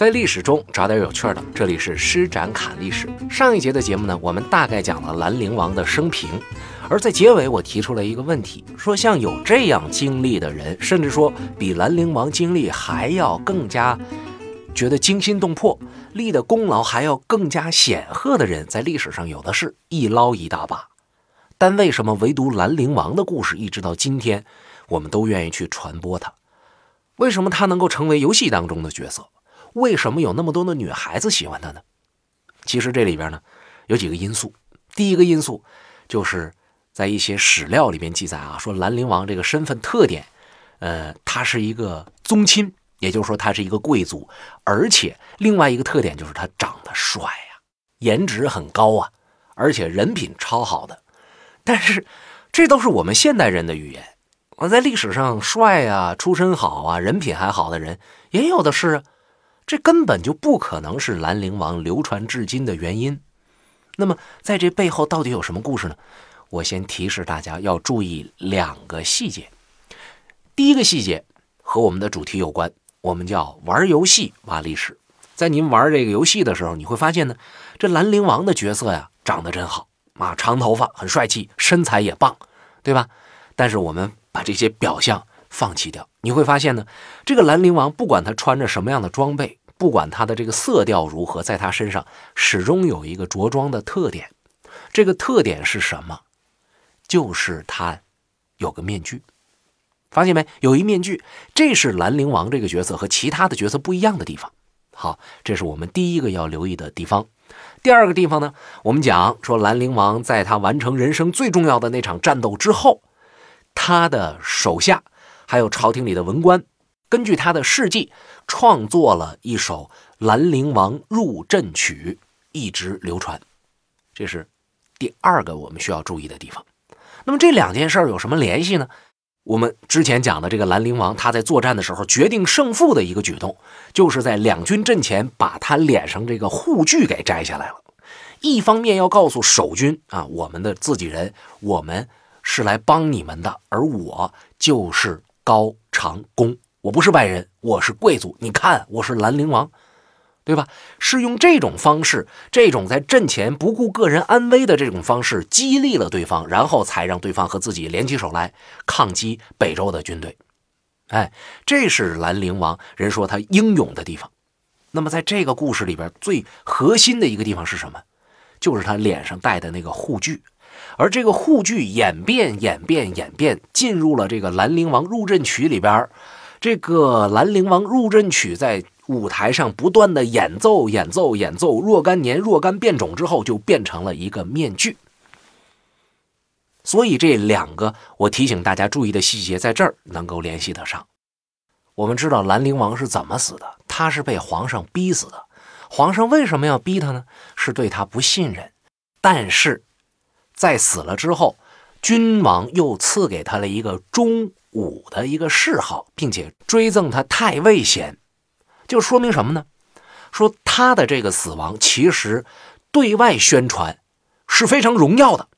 在历史中找点有趣的，这里是施展侃历史。上一节的节目呢，我们大概讲了兰陵王的生平，而在结尾我提出了一个问题，说像有这样经历的人，甚至说比兰陵王经历还要更加觉得惊心动魄，立的功劳还要更加显赫的人，在历史上有的是一捞一大把。但为什么唯独兰陵王的故事，一直到今天，我们都愿意去传播它？为什么他能够成为游戏当中的角色？为什么有那么多的女孩子喜欢他呢？其实这里边呢有几个因素。第一个因素就是在一些史料里边记载啊，说兰陵王这个身份特点，呃，他是一个宗亲，也就是说他是一个贵族，而且另外一个特点就是他长得帅呀，颜值很高啊，而且人品超好的。但是这都是我们现代人的语言。我在历史上帅啊，出身好啊，人品还好的人也有的是，这根本就不可能是兰陵王流传至今的原因。那么在这背后到底有什么故事呢？我先提示大家要注意两个细节。第一个细节和我们的主题有关，我们叫玩游戏挖历史。在您玩这个游戏的时候，你会发现呢，这兰陵王的角色呀，长得真好啊，长头发，很帅气，身材也棒，对吧？但是我们。把这些表象放弃掉，你会发现呢，这个兰陵王不管他穿着什么样的装备，不管他的这个色调如何，在他身上始终有一个着装的特点。这个特点是什么？就是他有个面具。发现没？有一面具，这是兰陵王这个角色和其他的角色不一样的地方。好，这是我们第一个要留意的地方。第二个地方呢，我们讲说兰陵王在他完成人生最重要的那场战斗之后。他的手下，还有朝廷里的文官，根据他的事迹，创作了一首《兰陵王入阵曲》，一直流传。这是第二个我们需要注意的地方。那么这两件事有什么联系呢？我们之前讲的这个兰陵王，他在作战的时候决定胜负的一个举动，就是在两军阵前把他脸上这个护具给摘下来了。一方面要告诉守军啊，我们的自己人，我们。是来帮你们的，而我就是高长恭，我不是外人，我是贵族。你看，我是兰陵王，对吧？是用这种方式，这种在阵前不顾个人安危的这种方式，激励了对方，然后才让对方和自己联起手来抗击北周的军队。哎，这是兰陵王人说他英勇的地方。那么，在这个故事里边，最核心的一个地方是什么？就是他脸上戴的那个护具。而这个护具演变、演变、演变，进入了这个《兰陵王入阵曲》里边这个《兰陵王入阵曲》在舞台上不断的演奏、演奏、演奏，若干年、若干变种之后，就变成了一个面具。所以这两个我提醒大家注意的细节，在这儿能够联系得上。我们知道兰陵王是怎么死的，他是被皇上逼死的。皇上为什么要逼他呢？是对他不信任，但是。在死了之后，君王又赐给他了一个忠武的一个谥号，并且追赠他太尉衔，就说明什么呢？说他的这个死亡其实对外宣传是非常荣耀的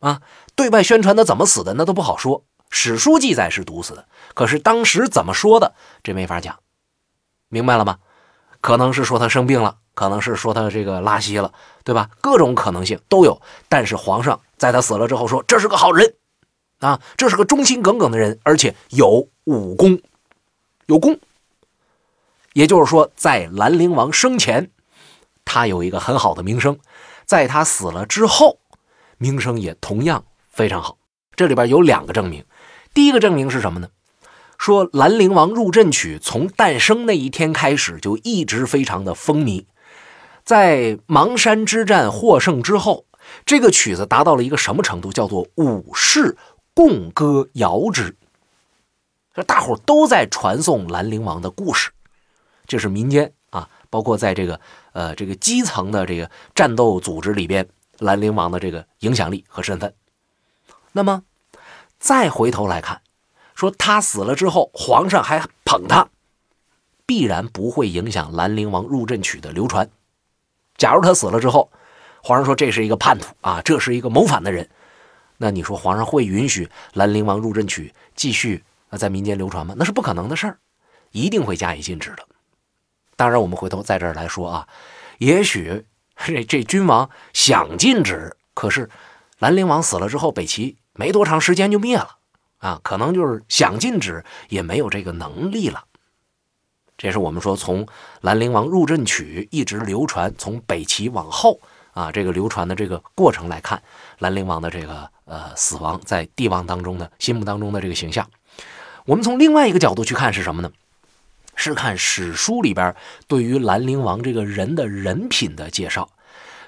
啊！对外宣传他怎么死的，那都不好说。史书记载是毒死的，可是当时怎么说的，这没法讲，明白了吗？可能是说他生病了。可能是说他这个拉稀了，对吧？各种可能性都有。但是皇上在他死了之后说，这是个好人，啊，这是个忠心耿耿的人，而且有武功，有功。也就是说，在兰陵王生前，他有一个很好的名声；在他死了之后，名声也同样非常好。这里边有两个证明。第一个证明是什么呢？说《兰陵王入阵曲》从诞生那一天开始，就一直非常的风靡。在邙山之战获胜之后，这个曲子达到了一个什么程度？叫做武士共歌谣之，这大伙都在传颂兰陵王的故事。这是民间啊，包括在这个呃这个基层的这个战斗组织里边，兰陵王的这个影响力和身份。那么再回头来看，说他死了之后，皇上还捧他，必然不会影响兰陵王入阵曲的流传。假如他死了之后，皇上说这是一个叛徒啊，这是一个谋反的人，那你说皇上会允许《兰陵王入阵曲》继续在民间流传吗？那是不可能的事儿，一定会加以禁止的。当然，我们回头在这儿来说啊，也许这这君王想禁止，可是兰陵王死了之后，北齐没多长时间就灭了啊，可能就是想禁止也没有这个能力了。这是我们说从兰陵王入阵曲一直流传，从北齐往后啊，这个流传的这个过程来看，兰陵王的这个呃死亡在帝王当中的心目当中的这个形象。我们从另外一个角度去看是什么呢？是看史书里边对于兰陵王这个人的人品的介绍，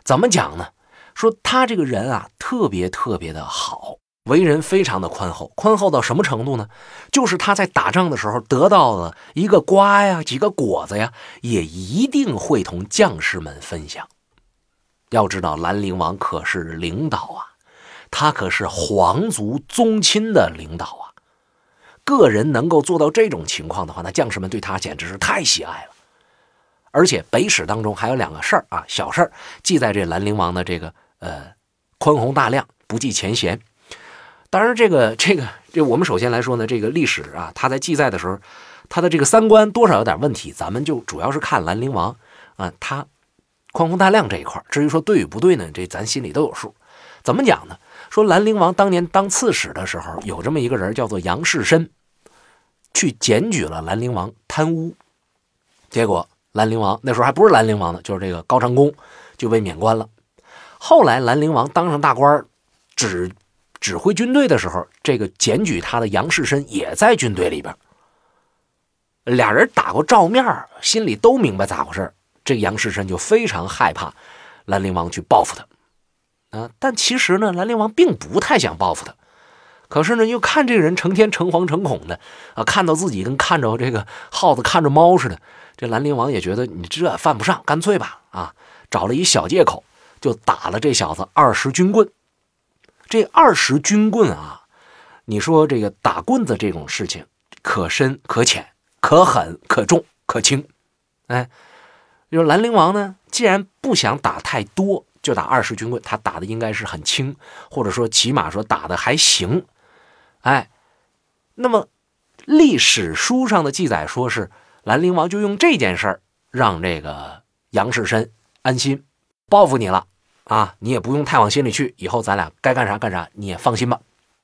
怎么讲呢？说他这个人啊，特别特别的好，为人非常的宽厚，宽厚到什么程度呢？就是他在打仗的时候得到了一个瓜呀、几个果子呀，也一定会同将士们分享。要知道，兰陵王可是领导啊，他可是皇族宗亲的领导啊。个人能够做到这种情况的话，那将士们对他简直是太喜爱了。而且北史当中还有两个事儿啊，小事儿记在这兰陵王的这个呃宽宏大量，不计前嫌。当然，这个这个这我们首先来说呢，这个历史啊，他在记载的时候，他的这个三观多少有点问题。咱们就主要是看兰陵王啊，他宽宏大量这一块至于说对与不对呢，这咱心里都有数。怎么讲呢？说兰陵王当年当刺史的时候，有这么一个人叫做杨士深。去检举了兰陵王贪污，结果兰陵王那时候还不是兰陵王呢，就是这个高长恭就被免官了。后来兰陵王当上大官，指指挥军队的时候，这个检举他的杨士深也在军队里边。俩人打过照面，心里都明白咋回事。这个杨士深就非常害怕兰陵王去报复他啊，但其实呢，兰陵王并不太想报复他。可是呢，又看这个人成天诚惶诚恐的啊，看到自己跟看着这个耗子看着猫似的。这兰陵王也觉得你这犯不上，干脆吧啊，找了一小借口就打了这小子二十军棍。这二十军棍啊，你说这个打棍子这种事情，可深可浅，可狠可重可轻。哎，就是兰陵王呢，既然不想打太多，就打二十军棍，他打的应该是很轻，或者说起码说打的还行。哎，那么历史书上的记载说是兰陵王就用这件事儿让这个杨士深安心报复你了啊，你也不用太往心里去，以后咱俩该干啥干啥，你也放心吧。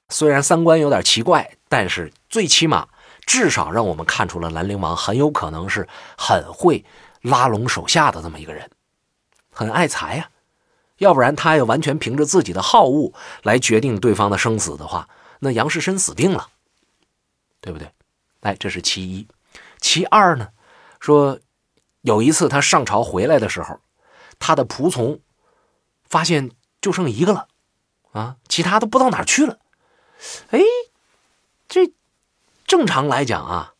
虽然三观有点奇怪，但是最起码至少让我们看出了兰陵王很有可能是很会拉拢手下的这么一个人，很爱财呀。要不然他要完全凭着自己的好恶来决定对方的生死的话。那杨士深死定了，对不对？哎，这是其一。其二呢，说有一次他上朝回来的时候，他的仆从发现就剩一个了，啊，其他都不知道哪去了。哎，这正常来讲啊，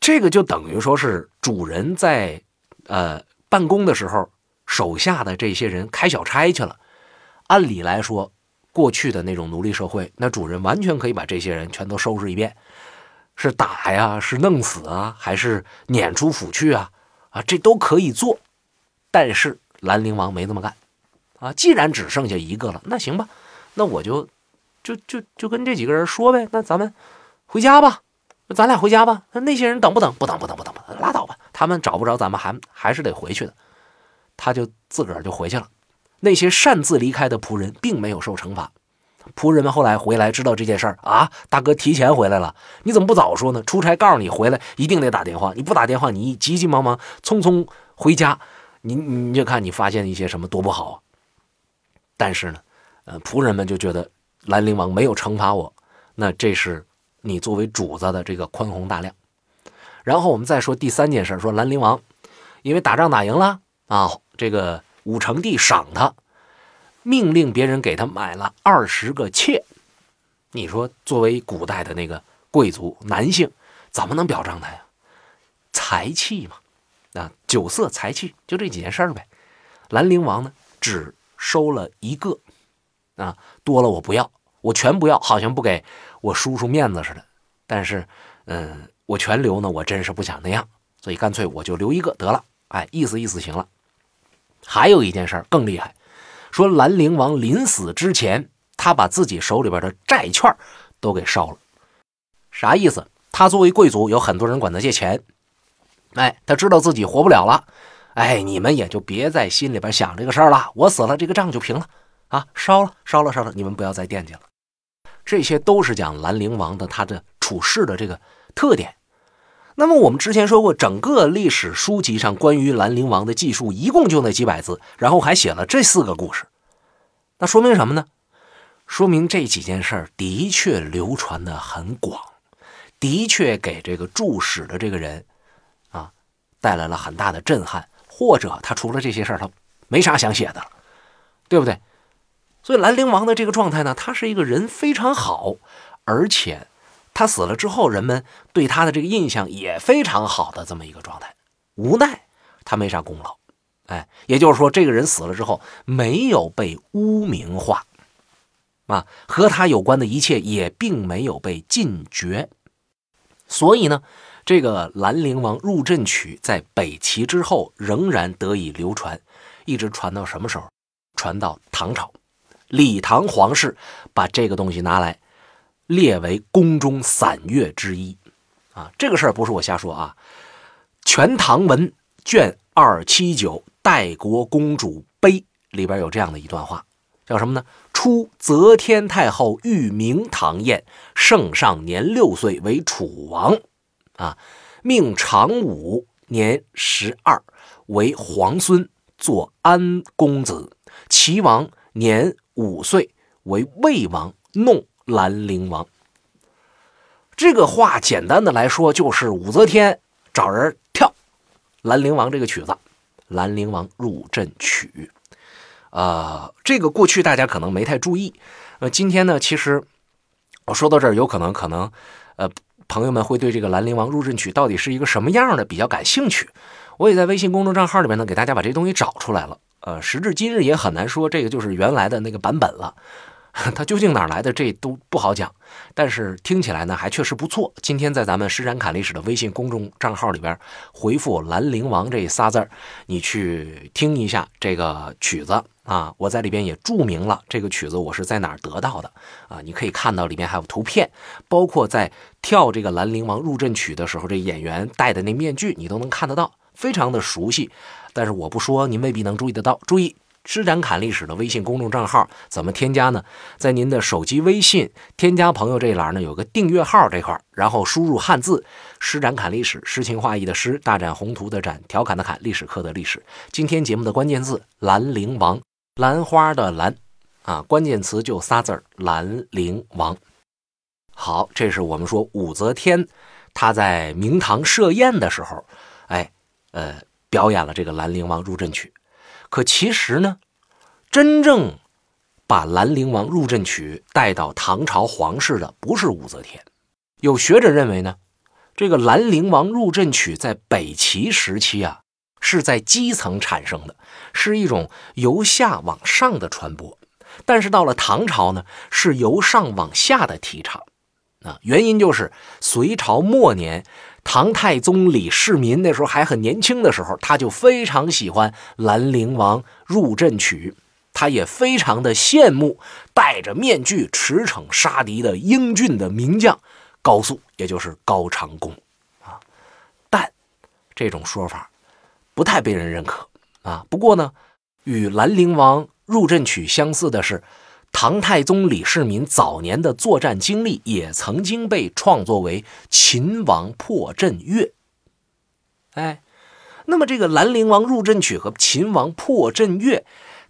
这个就等于说是主人在呃办公的时候，手下的这些人开小差去了。按理来说。过去的那种奴隶社会，那主人完全可以把这些人全都收拾一遍，是打呀，是弄死啊，还是撵出府去啊？啊，这都可以做。但是兰陵王没这么干，啊，既然只剩下一个了，那行吧，那我就就就就跟这几个人说呗，那咱们回家吧，咱俩回家吧。那那些人等不等？不等，不等，不等，不等，拉倒吧。他们找不着咱们，还还是得回去的。他就自个儿就回去了。那些擅自离开的仆人并没有受惩罚，仆人们后来回来知道这件事儿啊，大哥提前回来了，你怎么不早说呢？出差告诉你回来一定得打电话，你不打电话，你急急忙忙匆匆回家，你你就看你发现一些什么多不好啊！但是呢，呃，仆人们就觉得兰陵王没有惩罚我，那这是你作为主子的这个宽宏大量。然后我们再说第三件事，说兰陵王因为打仗打赢了啊，这个。武成帝赏他，命令别人给他买了二十个妾。你说，作为古代的那个贵族男性，怎么能表彰他呀？财气嘛，啊，酒色财气，就这几件事呗。兰陵王呢，只收了一个，啊，多了我不要，我全不要，好像不给我叔叔面子似的。但是，嗯，我全留呢，我真是不想那样，所以干脆我就留一个得了。哎，意思意思行了。还有一件事更厉害，说兰陵王临死之前，他把自己手里边的债券都给烧了。啥意思？他作为贵族，有很多人管他借钱，哎，他知道自己活不了了，哎，你们也就别在心里边想这个事儿了。我死了，这个账就平了啊，烧了，烧了，烧了，你们不要再惦记了。这些都是讲兰陵王的他的处事的这个特点。那么我们之前说过，整个历史书籍上关于兰陵王的记述一共就那几百字，然后还写了这四个故事，那说明什么呢？说明这几件事儿的确流传的很广，的确给这个注史的这个人啊带来了很大的震撼，或者他除了这些事儿，他没啥想写的了，对不对？所以兰陵王的这个状态呢，他是一个人非常好，而且。他死了之后，人们对他的这个印象也非常好的这么一个状态。无奈他没啥功劳，哎，也就是说，这个人死了之后没有被污名化，啊，和他有关的一切也并没有被禁绝。所以呢，这个兰陵王入阵曲在北齐之后仍然得以流传，一直传到什么时候？传到唐朝，李唐皇室把这个东西拿来。列为宫中散乐之一，啊，这个事儿不是我瞎说啊，《全唐文》卷二七九《代国公主碑》里边有这样的一段话，叫什么呢？初，则天太后御明唐燕，圣上年六岁为楚王，啊，命长武年十二为皇孙，做安公子。齐王年五岁为魏王，弄。兰陵王，这个话简单的来说，就是武则天找人跳兰陵王这个曲子，《兰陵王入阵曲》。呃，这个过去大家可能没太注意。呃，今天呢，其实我说到这儿，有可能可能，呃，朋友们会对这个《兰陵王入阵曲》到底是一个什么样的比较感兴趣。我也在微信公众账号里面呢，给大家把这东西找出来了。呃，时至今日也很难说这个就是原来的那个版本了。它究竟哪来的，这都不好讲。但是听起来呢，还确实不错。今天在咱们施展侃历史的微信公众账号里边回复“兰陵王”这仨字儿，你去听一下这个曲子啊。我在里边也注明了这个曲子我是在哪儿得到的啊。你可以看到里面还有图片，包括在跳这个《兰陵王入阵曲》的时候，这演员戴的那面具你都能看得到，非常的熟悉。但是我不说，您未必能注意得到。注意。施展侃历史的微信公众账号怎么添加呢？在您的手机微信添加朋友这一栏呢，有个订阅号这块然后输入汉字“施展侃历史”，诗情画意的诗，大展宏图的展，调侃的侃，历史课的历史。今天节目的关键字“兰陵王”，兰花的兰，啊，关键词就仨字儿“兰陵王”。好，这是我们说武则天她在明堂设宴的时候，哎，呃，表演了这个《兰陵王入阵曲》。可其实呢，真正把《兰陵王入阵曲》带到唐朝皇室的不是武则天。有学者认为呢，这个《兰陵王入阵曲》在北齐时期啊，是在基层产生的，是一种由下往上的传播。但是到了唐朝呢，是由上往下的提倡。啊，原因就是隋朝末年。唐太宗李世民那时候还很年轻的时候，他就非常喜欢《兰陵王入阵曲》，他也非常的羡慕戴着面具驰骋杀敌的英俊的名将高肃，也就是高长恭啊。但这种说法不太被人认可啊。不过呢，与《兰陵王入阵曲》相似的是。唐太宗李世民早年的作战经历也曾经被创作为《秦王破阵乐》。哎，那么这个《兰陵王入阵曲》和《秦王破阵乐》，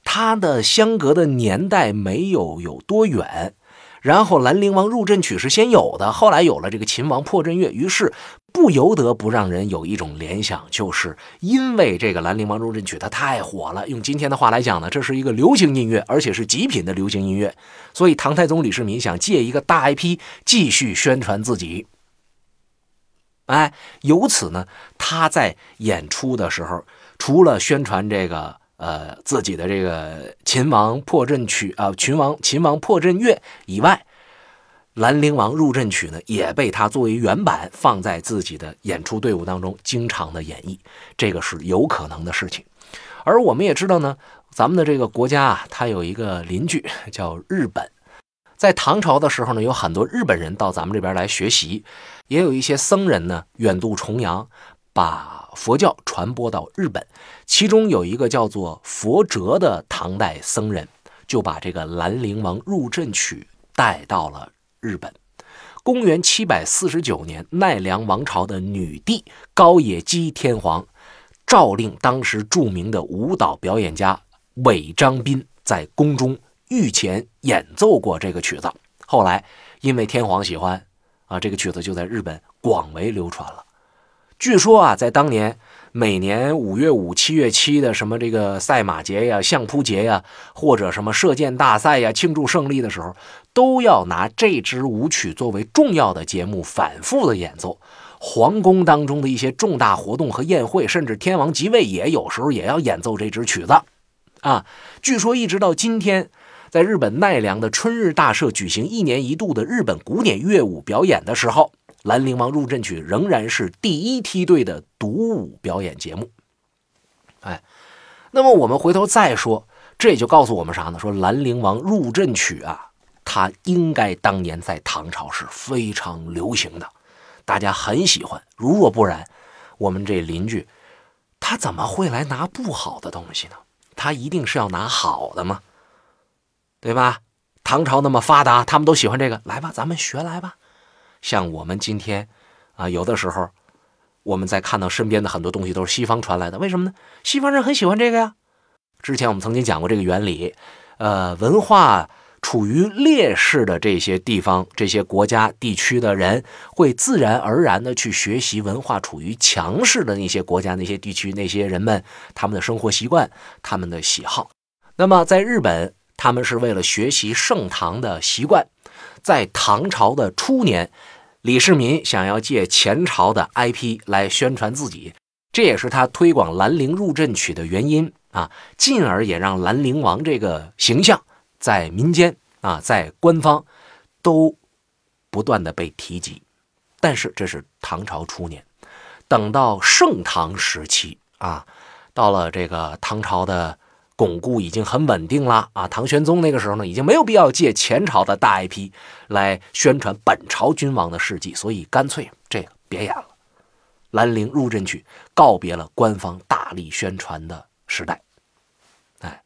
它的相隔的年代没有有多远。然后《兰陵王入阵曲》是先有的，后来有了这个《秦王破阵乐》，于是不由得不让人有一种联想，就是因为这个《兰陵王入阵曲》它太火了。用今天的话来讲呢，这是一个流行音乐，而且是极品的流行音乐。所以唐太宗李世民想借一个大 IP 继续宣传自己。哎，由此呢，他在演出的时候，除了宣传这个。呃，自己的这个秦王破阵曲啊，秦王秦王破阵乐以外，兰陵王入阵曲呢，也被他作为原版放在自己的演出队伍当中，经常的演绎，这个是有可能的事情。而我们也知道呢，咱们的这个国家啊，它有一个邻居叫日本，在唐朝的时候呢，有很多日本人到咱们这边来学习，也有一些僧人呢远渡重洋，把佛教传播到日本，其中有一个叫做佛哲的唐代僧人，就把这个兰陵王入阵曲带到了日本。公元七百四十九年，奈良王朝的女帝高野姬天皇诏令当时著名的舞蹈表演家尾张斌在宫中御前演奏过这个曲子。后来因为天皇喜欢啊，这个曲子就在日本广为流传了。据说啊，在当年每年五月五、七月七的什么这个赛马节呀、相扑节呀，或者什么射箭大赛呀，庆祝胜利的时候，都要拿这支舞曲作为重要的节目反复的演奏。皇宫当中的一些重大活动和宴会，甚至天王即位也有时候也要演奏这支曲子。啊，据说一直到今天，在日本奈良的春日大社举行一年一度的日本古典乐舞表演的时候。《兰陵王入阵曲》仍然是第一梯队的独舞表演节目，哎，那么我们回头再说，这也就告诉我们啥呢？说《兰陵王入阵曲》啊，它应该当年在唐朝是非常流行的，大家很喜欢。如若不然，我们这邻居他怎么会来拿不好的东西呢？他一定是要拿好的吗？对吧？唐朝那么发达，他们都喜欢这个，来吧，咱们学来吧。像我们今天，啊，有的时候我们在看到身边的很多东西都是西方传来的，为什么呢？西方人很喜欢这个呀。之前我们曾经讲过这个原理，呃，文化处于劣势的这些地方、这些国家地区的人，会自然而然的去学习文化处于强势的那些国家、那些地区、那些人们他们的生活习惯、他们的喜好。那么在日本，他们是为了学习盛唐的习惯，在唐朝的初年。李世民想要借前朝的 IP 来宣传自己，这也是他推广兰陵入阵曲的原因啊，进而也让兰陵王这个形象在民间啊，在官方都不断的被提及。但是这是唐朝初年，等到盛唐时期啊，到了这个唐朝的。巩固已经很稳定了啊！唐玄宗那个时候呢，已经没有必要借前朝的大 IP 来宣传本朝君王的事迹，所以干脆这个别演了。《兰陵入阵曲》告别了官方大力宣传的时代，哎，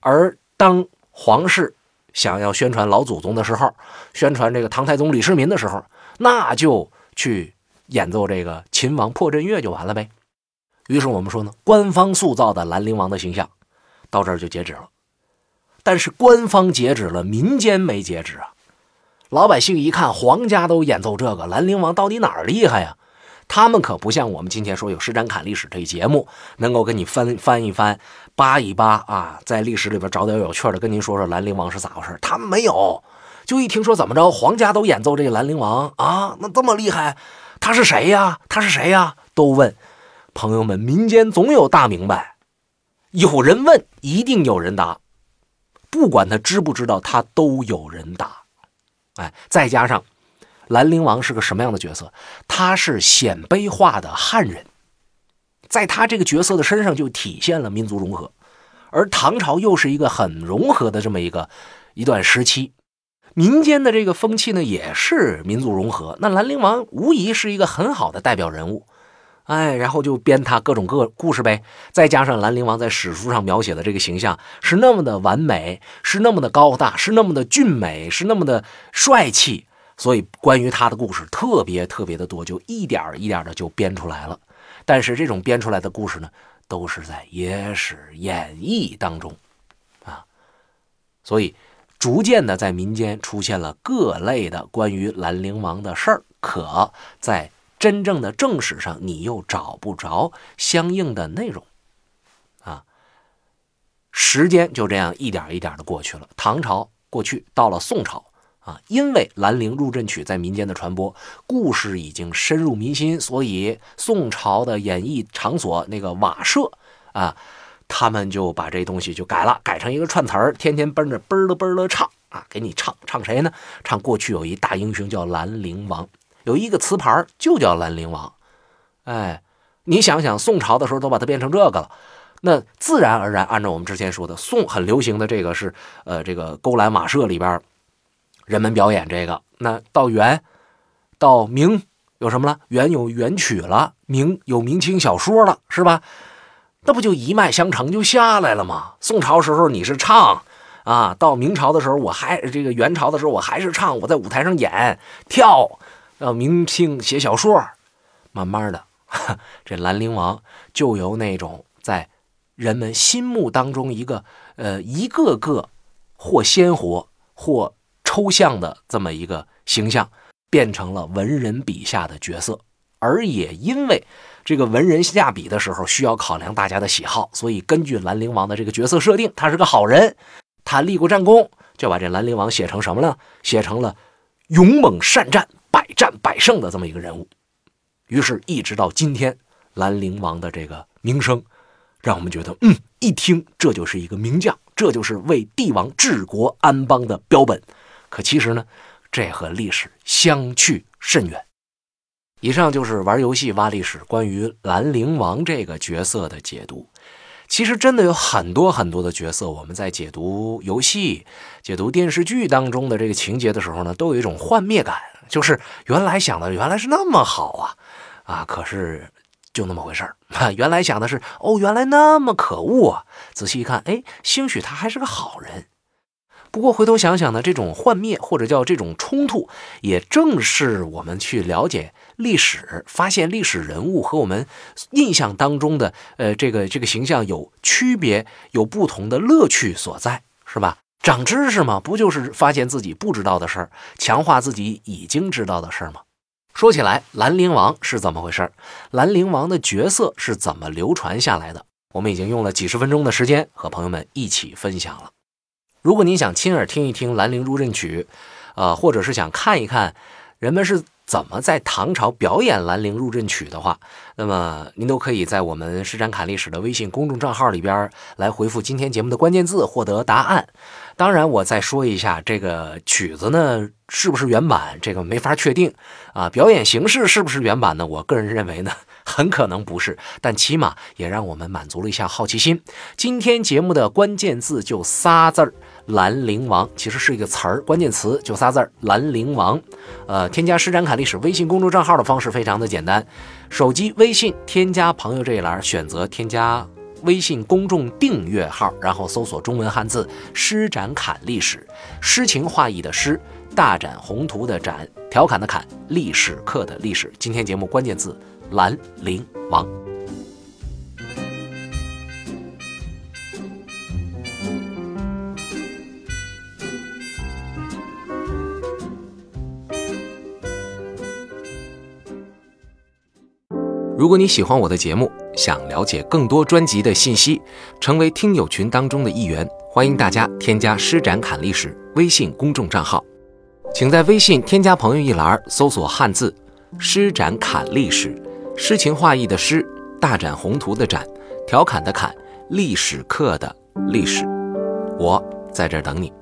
而当皇室想要宣传老祖宗的时候，宣传这个唐太宗李世民的时候，那就去演奏这个秦王破阵乐就完了呗。于是我们说呢，官方塑造的兰陵王的形象到这儿就截止了。但是官方截止了，民间没截止啊。老百姓一看，皇家都演奏这个兰陵王，到底哪儿厉害呀？他们可不像我们今天说有施展侃历史这一节目，能够跟你翻翻一翻、扒一扒啊，在历史里边找点有趣的，跟您说说兰陵王是咋回事。他们没有，就一听说怎么着，皇家都演奏这个兰陵王啊，那这么厉害，他是谁呀？他是谁呀？都问。朋友们，民间总有大明白，有人问，一定有人答，不管他知不知道，他都有人答。哎，再加上兰陵王是个什么样的角色？他是鲜卑化的汉人，在他这个角色的身上就体现了民族融合，而唐朝又是一个很融合的这么一个一段时期，民间的这个风气呢也是民族融合。那兰陵王无疑是一个很好的代表人物。哎，然后就编他各种各故事呗，再加上兰陵王在史书上描写的这个形象是那么的完美，是那么的高大，是那么的俊美，是那么的帅气，所以关于他的故事特别特别的多，就一点一点的就编出来了。但是这种编出来的故事呢，都是在野史演绎当中啊，所以逐渐的在民间出现了各类的关于兰陵王的事儿，可在。真正的正史上，你又找不着相应的内容，啊，时间就这样一点一点的过去了。唐朝过去，到了宋朝啊，因为《兰陵入阵曲》在民间的传播，故事已经深入民心，所以宋朝的演艺场所那个瓦舍啊，他们就把这东西就改了，改成一个串词儿，天天奔着奔了奔了唱啊，给你唱唱谁呢？唱过去有一大英雄叫兰陵王。有一个词牌就叫兰陵王，哎，你想想，宋朝的时候都把它变成这个了，那自然而然，按照我们之前说的，宋很流行的这个是，呃，这个勾栏马社里边，人们表演这个。那到元、到明，有什么了？元有元曲了，明有明清小说了，是吧？那不就一脉相承就下来了吗？宋朝时候你是唱啊，到明朝的时候我还这个元朝的时候我还是唱，我在舞台上演跳，到明清写小说，慢慢的，这兰陵王就由那种在人们心目当中一个呃一个个或鲜活或抽象的这么一个形象，变成了文人笔下的角色，而也因为。这个文人下笔的时候需要考量大家的喜好，所以根据兰陵王的这个角色设定，他是个好人，他立过战功，就把这兰陵王写成什么呢？写成了勇猛善战、百战百胜的这么一个人物。于是，一直到今天，兰陵王的这个名声，让我们觉得，嗯，一听这就是一个名将，这就是为帝王治国安邦的标本。可其实呢，这和历史相去甚远。以上就是玩游戏挖历史关于兰陵王这个角色的解读。其实真的有很多很多的角色，我们在解读游戏、解读电视剧当中的这个情节的时候呢，都有一种幻灭感，就是原来想的原来是那么好啊，啊，可是就那么回事儿。原来想的是哦，原来那么可恶啊，仔细一看，哎，兴许他还是个好人。不过回头想想呢，这种幻灭或者叫这种冲突，也正是我们去了解历史、发现历史人物和我们印象当中的呃这个这个形象有区别、有不同的乐趣所在，是吧？长知识嘛，不就是发现自己不知道的事儿，强化自己已经知道的事儿吗？说起来，兰陵王是怎么回事？兰陵王的角色是怎么流传下来的？我们已经用了几十分钟的时间和朋友们一起分享了。如果您想亲耳听一听《兰陵入阵曲》，呃，或者是想看一看人们是怎么在唐朝表演《兰陵入阵曲》的话，那么您都可以在我们施展侃历史的微信公众账号里边来回复今天节目的关键字，获得答案。当然，我再说一下，这个曲子呢是不是原版，这个没法确定啊。表演形式是不是原版呢？我个人认为呢，很可能不是，但起码也让我们满足了一下好奇心。今天节目的关键字就仨字儿。兰陵王其实是一个词儿，关键词就仨字儿。兰陵王，呃，添加施展侃历史微信公众账号的方式非常的简单，手机微信添加朋友这一栏，选择添加微信公众订阅号，然后搜索中文汉字施展侃历史，诗情画意的诗，大展宏图的展，调侃的侃，历史课的历史。今天节目关键字兰陵王。如果你喜欢我的节目，想了解更多专辑的信息，成为听友群当中的一员，欢迎大家添加“施展侃历史”微信公众账号。请在微信添加朋友一栏搜索汉字“施展侃历史”，诗情画意的诗，大展宏图的展，调侃的侃，历史课的历史。我在这儿等你。